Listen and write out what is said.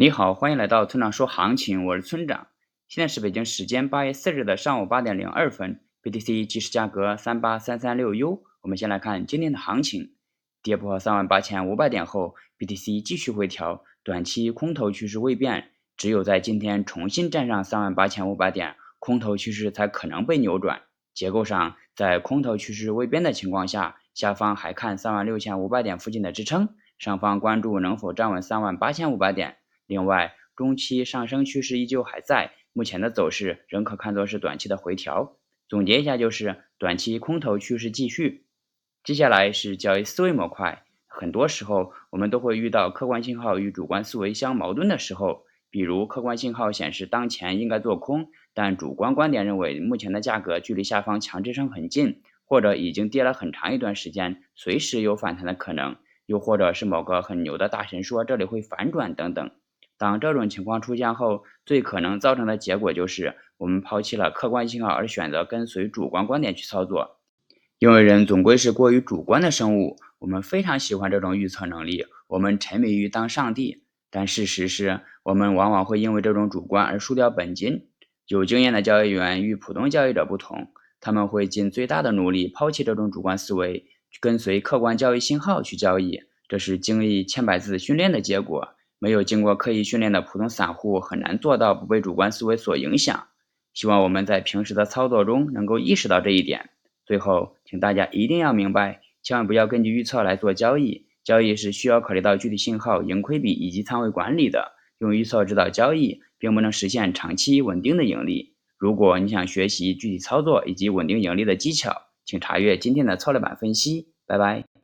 你好，欢迎来到村长说行情，我是村长。现在是北京时间八月四日的上午八点零二分，BTC 即时价格三八三三六 U。我们先来看今天的行情，跌破三万八千五百点后，BTC 继续回调，短期空头趋势未变，只有在今天重新站上三万八千五百点，空头趋势才可能被扭转。结构上，在空头趋势未变的情况下，下方还看三万六千五百点附近的支撑，上方关注能否站稳三万八千五百点。另外，中期上升趋势依旧还在，目前的走势仍可看作是短期的回调。总结一下，就是短期空头趋势继续。接下来是交易思维模块。很多时候，我们都会遇到客观信号与主观思维相矛盾的时候，比如客观信号显示当前应该做空，但主观观点认为目前的价格距离下方强支撑很近，或者已经跌了很长一段时间，随时有反弹的可能，又或者是某个很牛的大神说这里会反转等等。当这种情况出现后，最可能造成的结果就是我们抛弃了客观信号，而选择跟随主观观点去操作。因为人总归是过于主观的生物，我们非常喜欢这种预测能力，我们沉迷于当上帝。但事实是我们往往会因为这种主观而输掉本金。有经验的交易员与普通交易者不同，他们会尽最大的努力抛弃这种主观思维，跟随客观交易信号去交易。这是经历千百次训练的结果。没有经过刻意训练的普通散户很难做到不被主观思维所影响。希望我们在平时的操作中能够意识到这一点。最后，请大家一定要明白，千万不要根据预测来做交易。交易是需要考虑到具体信号、盈亏比以及仓位管理的。用预测指导交易，并不能实现长期稳定的盈利。如果你想学习具体操作以及稳定盈利的技巧，请查阅今天的策略版分析。拜拜。